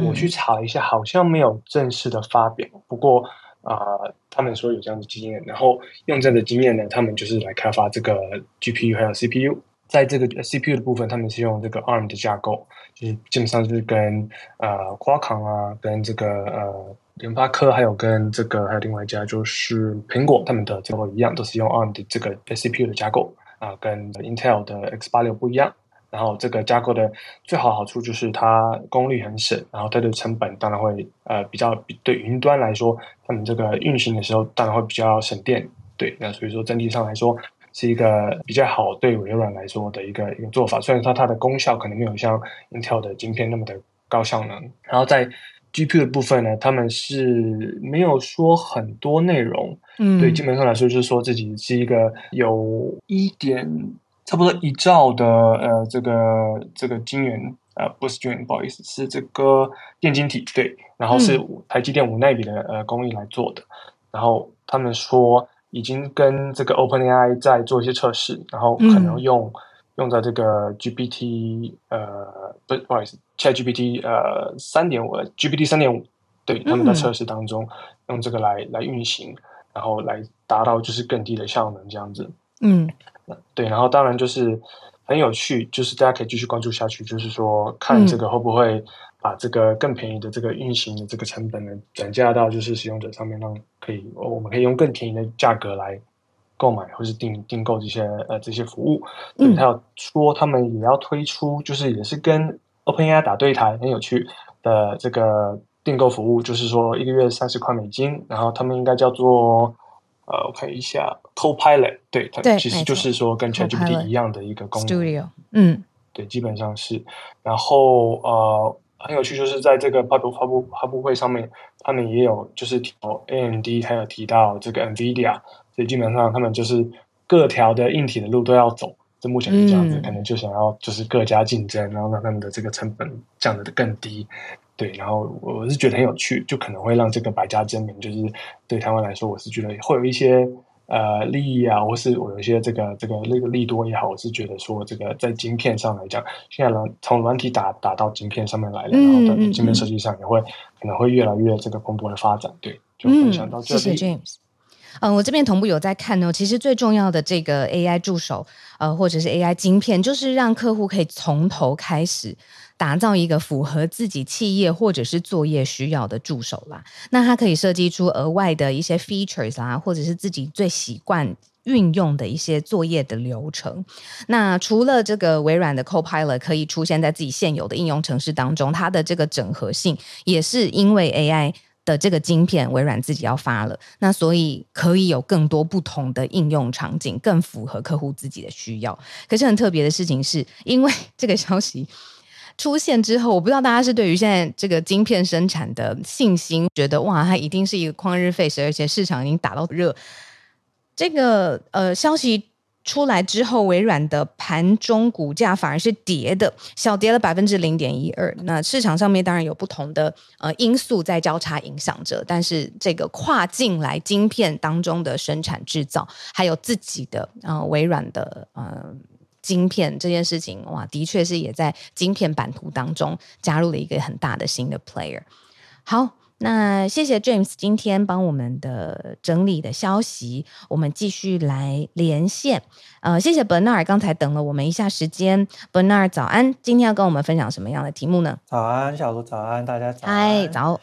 我去查了一下，好像没有正式的发表。不过啊、呃，他们说有这样的经验，然后用这样的经验呢，他们就是来开发这个 GPU 还有 CPU。在这个 CPU 的部分，他们是用这个 ARM 的架构，就是基本上是跟呃 Qualcomm 啊，跟这个呃联发科，还有跟这个还有另外一家就是苹果，他们的架构一样，都是用 ARM 的这个 CPU 的架构啊、跟 Intel 的 X 八六不一样。然后这个架构的最好好处就是它功率很省，然后它的成本当然会呃比较对云端来说，他们这个运行的时候当然会比较省电。对，那所以说整体上来说。是一个比较好对微软来说的一个一个做法，虽然说它的功效可能没有像 Intel 的晶片那么的高效能。然后在 GPU 的部分呢，他们是没有说很多内容，嗯，对，基本上来说就是说自己是一个有一点差不多一兆的呃这个这个晶圆呃不是晶圆，不好意思，是这个电晶体，对，然后是台积电五纳米的呃工艺来做的，然后他们说。已经跟这个 OpenAI 在做一些测试，然后可能用、嗯、用在这个 GPT 呃不不好意思，ChatGPT 呃三点五 GPT 三点五，对，他们在测试当中、嗯、用这个来来运行，然后来达到就是更低的效能这样子。嗯，对，然后当然就是很有趣，就是大家可以继续关注下去，就是说看这个会不会把这个更便宜的这个运行的这个成本呢转嫁到就是使用者上面，让可以我们可以用更便宜的价格来购买或是订订购这些呃这些服务。对，他要说他们也要推出，就是也是跟 OpenAI 打对台，很有趣的这个订购服务，就是说一个月三十块美金，然后他们应该叫做。呃，我看一下，Copilot，对，它其实就是说跟 ChatGPT 一样的一个功能。Studio，嗯，对，基本上是。然后呃，很有趣，就是在这个发布发布发布会上面，他们也有就是提到 AMD，还有提到这个 NVIDIA，所以基本上他们就是各条的硬体的路都要走。这目前是这样子，嗯，可能就想要就是各家竞争，然后让他们的这个成本降得更低。对，然后我是觉得很有趣，就可能会让这个百家争鸣，就是对台湾来说，我是觉得会有一些呃利益啊，或是我有一些这个这个那个利多也好，我是觉得说这个在晶片上来讲，现在软从软体打打到晶片上面来了，然后到晶片设计上也会、嗯、可能会越来越这个蓬勃的发展。对，就分享到这里。嗯、谢谢 James。嗯、我这边同步有在看哦。其实最重要的这个 AI 助手，呃，或者是 AI 晶片，就是让客户可以从头开始。打造一个符合自己企业或者是作业需要的助手啦，那它可以设计出额外的一些 features 啦，或者是自己最习惯运用的一些作业的流程。那除了这个微软的 Copilot 可以出现在自己现有的应用程式当中，它的这个整合性也是因为 AI 的这个晶片，微软自己要发了，那所以可以有更多不同的应用场景，更符合客户自己的需要。可是很特别的事情是，因为 这个消息。出现之后，我不知道大家是对于现在这个晶片生产的信心，觉得哇，它一定是一个旷日费时，而且市场已经打到热。这个呃消息出来之后，微软的盘中股价反而是跌的，小跌了百分之零点一二。那市场上面当然有不同的呃因素在交叉影响着，但是这个跨境来晶片当中的生产制造，还有自己的呃微软的呃。晶片这件事情，哇，的确是也在晶片版图当中加入了一个很大的新的 player。好，那谢谢 James 今天帮我们的整理的消息，我们继续来连线。呃，谢谢 Bernard，刚才等了我们一下时间。Bernard 早安，今天要跟我们分享什么样的题目呢？早安，小卢早安，大家早安。嗨，早。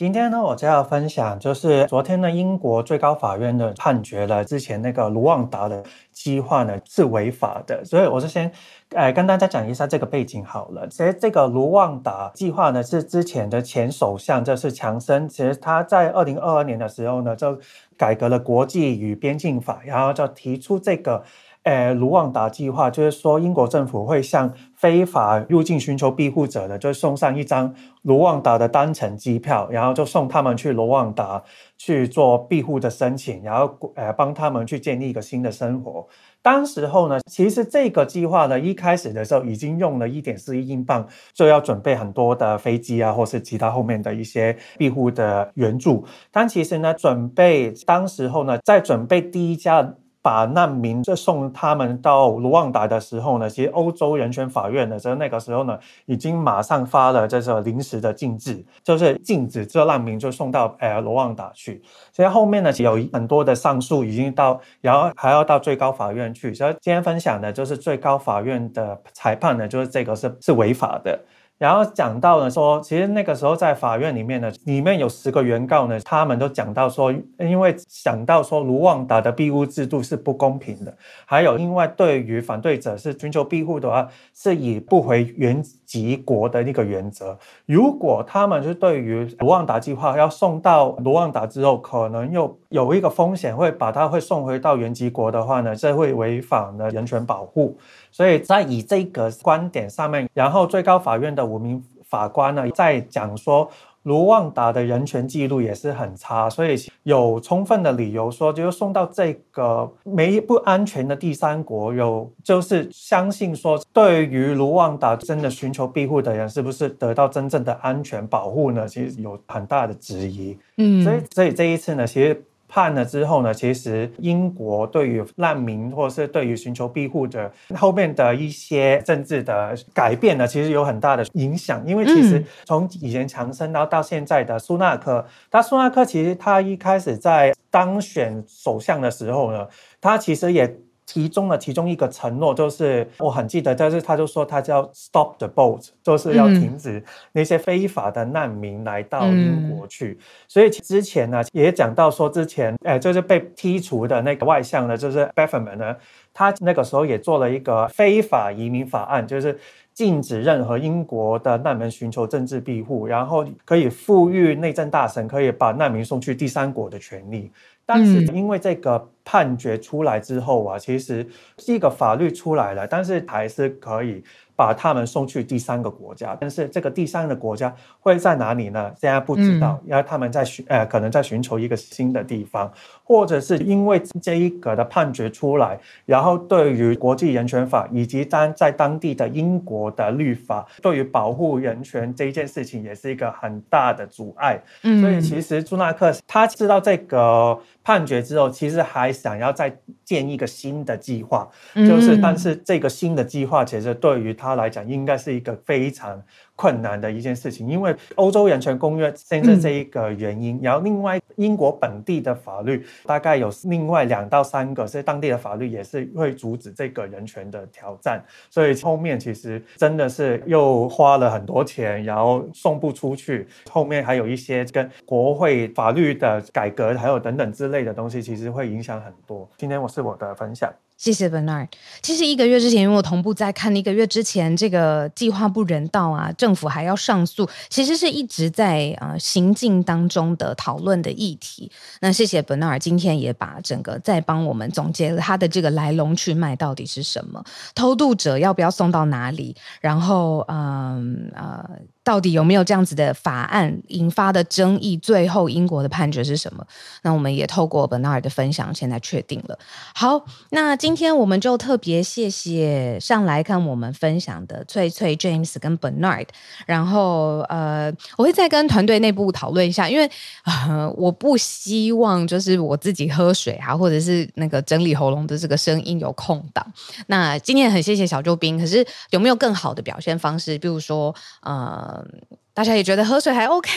今天呢，我就要分享，就是昨天呢，英国最高法院的判决了，之前那个卢旺达的计划呢是违法的，所以我就先，呃，跟大家讲一下这个背景好了。其实这个卢旺达计划呢，是之前的前首相就是强森，其实他在二零二二年的时候呢，就改革了国际与边境法，然后就提出这个。呃，卢旺达计划就是说，英国政府会向非法入境寻求庇护者的，就送上一张卢旺达的单程机票，然后就送他们去卢旺达去做庇护的申请，然后呃帮他们去建立一个新的生活。当时候呢，其实这个计划呢，一开始的时候已经用了一点四亿英镑，就要准备很多的飞机啊，或是其他后面的一些庇护的援助。但其实呢，准备当时候呢，在准备第一家。把难民就送他们到卢旺达的时候呢，其实欧洲人权法院呢，在那个时候呢，已经马上发了这个临时的禁制，就是禁止这难民就送到呃卢旺达去。所以后面呢，有很多的上诉已经到，然后还要到最高法院去。所以今天分享的就是最高法院的裁判呢，就是这个是是违法的。然后讲到呢说，其实那个时候在法院里面呢，里面有十个原告呢，他们都讲到说，因为想到说卢旺达的庇护制度是不公平的，还有因为对于反对者是寻求庇护的话，是以不回原籍国的那个原则。如果他们是对于卢旺达计划要送到卢旺达之后，可能又有一个风险会把他会送回到原籍国的话呢，这会违反了人权保护。所以在以这个观点上面，然后最高法院的五名法官呢，在讲说卢旺达的人权记录也是很差，所以有充分的理由说，就是送到这个没不安全的第三国，有就是相信说，对于卢旺达真的寻求庇护的人，是不是得到真正的安全保护呢？其实有很大的质疑。嗯，所以所以这一次呢，其实。判了之后呢，其实英国对于难民或是对于寻求庇护者后面的一些政治的改变呢，其实有很大的影响。因为其实从以前强生到到现在的苏纳克，他苏纳克其实他一开始在当选首相的时候呢，他其实也其中的其中一个承诺就是，我很记得，但是他就说他叫 Stop the boat，就是要停止那些非法的难民来到英国去。嗯、所以之前呢，也讲到说，之前哎，就是被剔除的那个外相呢，就是 baffleman 呢，他那个时候也做了一个非法移民法案，就是。禁止任何英国的难民寻求政治庇护，然后可以赋予内政大臣可以把难民送去第三国的权利。但是因为这个判决出来之后啊，其实是一个法律出来了，但是还是可以。把他们送去第三个国家，但是这个第三个国家会在哪里呢？现在不知道，因为他们在寻呃，可能在寻求一个新的地方，或者是因为这一个的判决出来，然后对于国际人权法以及当在当地的英国的律法，对于保护人权这一件事情也是一个很大的阻碍。嗯，所以其实朱纳克他知道这个判决之后，其实还想要再建一个新的计划，就是但是这个新的计划其实对于他。他来讲，应该是一个非常困难的一件事情，因为欧洲人权公约现在这一个原因，嗯、然后另外英国本地的法律大概有另外两到三个，所以当地的法律也是会阻止这个人权的挑战，所以后面其实真的是又花了很多钱，然后送不出去，后面还有一些跟国会法律的改革，还有等等之类的东西，其实会影响很多。今天我是我的分享。谢谢 Bernard。其实一个月之前，因为我同步在看，一个月之前这个计划不人道啊，政府还要上诉，其实是一直在呃行进当中的讨论的议题。那谢谢 Bernard 今天也把整个再帮我们总结了他的这个来龙去脉到底是什么，偷渡者要不要送到哪里，然后嗯呃。呃到底有没有这样子的法案引发的争议？最后英国的判决是什么？那我们也透过 Bernard 的分享，现在确定了。好，那今天我们就特别谢谢上来看我们分享的翠翠、James 跟 Bernard。然后呃，我会再跟团队内部讨论一下，因为呃，我不希望就是我自己喝水啊，或者是那个整理喉咙的这个声音有空档。那今天很谢谢小救兵，可是有没有更好的表现方式？比如说呃。嗯。大家也觉得喝水还 OK，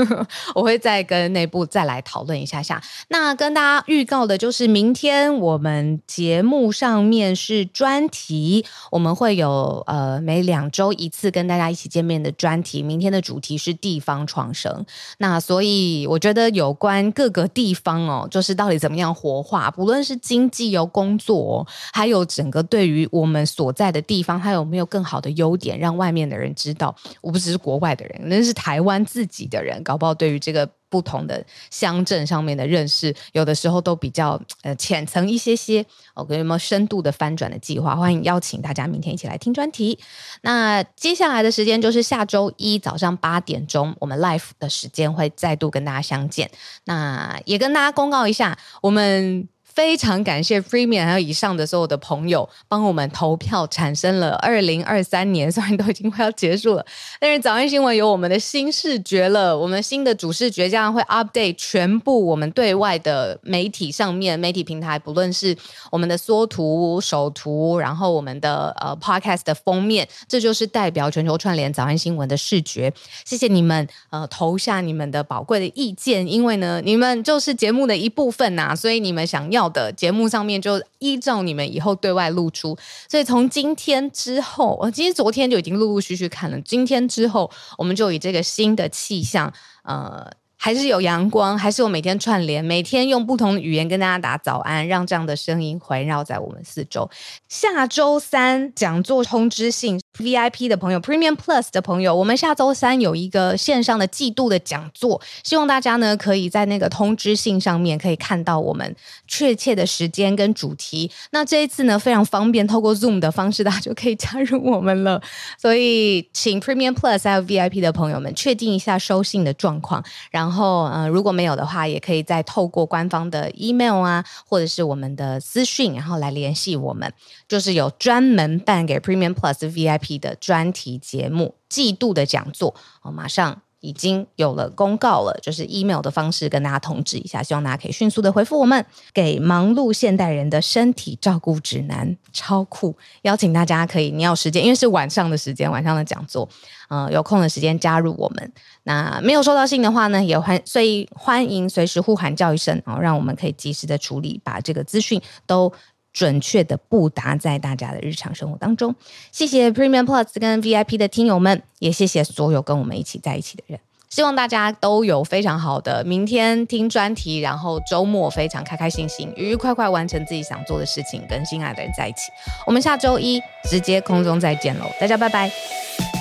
我会再跟内部再来讨论一下下。那跟大家预告的就是，明天我们节目上面是专题，我们会有呃每两周一次跟大家一起见面的专题。明天的主题是地方创生，那所以我觉得有关各个地方哦，就是到底怎么样活化，不论是经济有工作，还有整个对于我们所在的地方，它有没有更好的优点，让外面的人知道，我不只是国外的人。那是台湾自己的人，搞不好对于这个不同的乡镇上面的认识，有的时候都比较呃浅层一些些。OK，有没有深度的翻转的计划？欢迎邀请大家明天一起来听专题。那接下来的时间就是下周一早上八点钟，我们 live 的时间会再度跟大家相见。那也跟大家公告一下，我们。非常感谢 Premium 还有以上的所有的朋友帮我们投票，产生了二零二三年，虽然都已经快要结束了，但是早安新闻有我们的新视觉了，我们新的主视觉将会 update 全部我们对外的媒体上面媒体平台，不论是我们的缩图、首图，然后我们的呃 Podcast 的封面，这就是代表全球串联早安新闻的视觉。谢谢你们呃投下你们的宝贵的意见，因为呢你们就是节目的一部分呐、所以你们想要。的节目上面就依照你们以后对外露出，所以从今天之后，我其实昨天就已经陆陆续续看了。今天之后，我们就以这个新的气象，呃。还是有阳光，还是有每天串联，每天用不同的语言跟大家打早安，让这样的声音环绕在我们四周。下周三讲座通知信 VIP 的朋友，Premium Plus 的朋友，我们下周三有一个线上的季度的讲座，希望大家呢可以在那个通知信上面可以看到我们确切的时间跟主题。那这一次呢非常方便，透过 Zoom 的方式，大家就可以加入我们了。所以请 Premium Plus 还有 VIP 的朋友们确定一下收信的状况，然后。然后，嗯，如果没有的话，也可以再透过官方的 email 啊，或者是我们的私讯，然后来联系我们。就是有专门办给 Premium Plus VIP 的专题节目、季度的讲座，哦，马上。已经有了公告了，就是 email 的方式跟大家通知一下，希望大家可以迅速的回复我们。给忙碌现代人的身体照顾指南，超酷！邀请大家可以，你要时间，因为是晚上的时间，晚上的讲座，嗯、有空的时间加入我们。那没有收到信的话呢，也欢所以欢迎随时呼喊叫一声，然后让我们可以及时的处理，把这个资讯都。准确的布达在大家的日常生活当中。谢谢 Premium Plus 跟 VIP 的听友们，也谢谢所有跟我们一起在一起的人。希望大家都有非常好的明天听专题，然后周末非常开开心心、愉愉快快完成自己想做的事情，跟心爱的人在一起。我们下周一直接空中再见喽，大家拜拜。